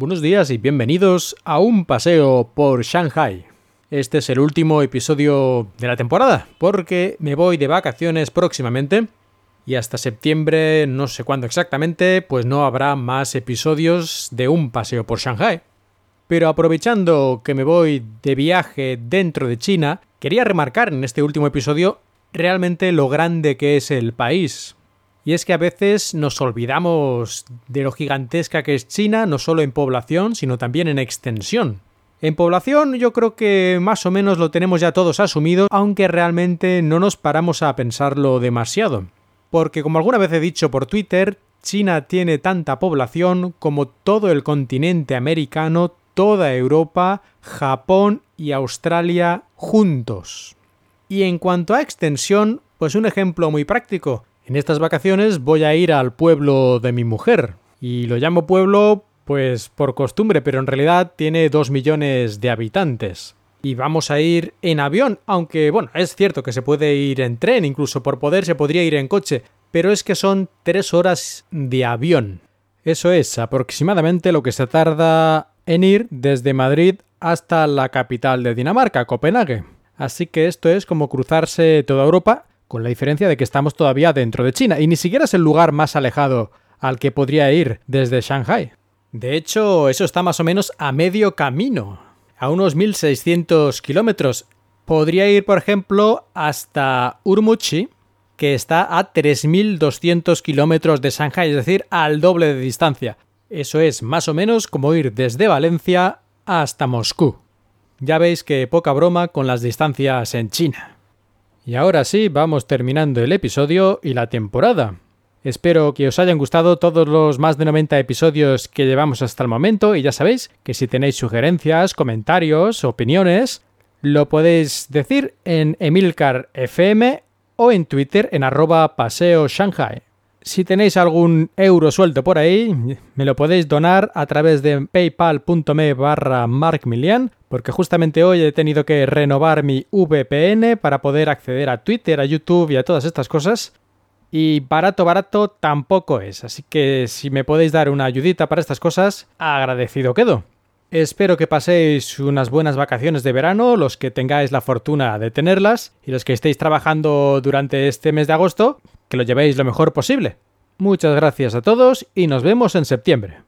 Buenos días y bienvenidos a un paseo por Shanghai. Este es el último episodio de la temporada, porque me voy de vacaciones próximamente y hasta septiembre, no sé cuándo exactamente, pues no habrá más episodios de un paseo por Shanghai. Pero aprovechando que me voy de viaje dentro de China, quería remarcar en este último episodio realmente lo grande que es el país. Y es que a veces nos olvidamos de lo gigantesca que es China, no solo en población, sino también en extensión. En población yo creo que más o menos lo tenemos ya todos asumido, aunque realmente no nos paramos a pensarlo demasiado. Porque como alguna vez he dicho por Twitter, China tiene tanta población como todo el continente americano, toda Europa, Japón y Australia juntos. Y en cuanto a extensión, pues un ejemplo muy práctico. En estas vacaciones voy a ir al pueblo de mi mujer. Y lo llamo pueblo pues por costumbre, pero en realidad tiene dos millones de habitantes. Y vamos a ir en avión, aunque bueno, es cierto que se puede ir en tren, incluso por poder se podría ir en coche, pero es que son tres horas de avión. Eso es aproximadamente lo que se tarda en ir desde Madrid hasta la capital de Dinamarca, Copenhague. Así que esto es como cruzarse toda Europa, con la diferencia de que estamos todavía dentro de China, y ni siquiera es el lugar más alejado al que podría ir desde Shanghai. De hecho, eso está más o menos a medio camino, a unos 1600 kilómetros. Podría ir, por ejemplo, hasta Urumqi, que está a 3200 kilómetros de Shanghai, es decir, al doble de distancia. Eso es más o menos como ir desde Valencia hasta Moscú. Ya veis que poca broma con las distancias en China. Y ahora sí, vamos terminando el episodio y la temporada. Espero que os hayan gustado todos los más de 90 episodios que llevamos hasta el momento y ya sabéis que si tenéis sugerencias, comentarios, opiniones, lo podéis decir en Emilcar FM o en Twitter en arroba paseo Shanghai. Si tenéis algún euro suelto por ahí, me lo podéis donar a través de paypal.me barra markmilian, porque justamente hoy he tenido que renovar mi VPN para poder acceder a Twitter, a YouTube y a todas estas cosas. Y barato, barato tampoco es. Así que si me podéis dar una ayudita para estas cosas, agradecido quedo. Espero que paséis unas buenas vacaciones de verano, los que tengáis la fortuna de tenerlas, y los que estéis trabajando durante este mes de agosto, que lo llevéis lo mejor posible. Muchas gracias a todos y nos vemos en septiembre.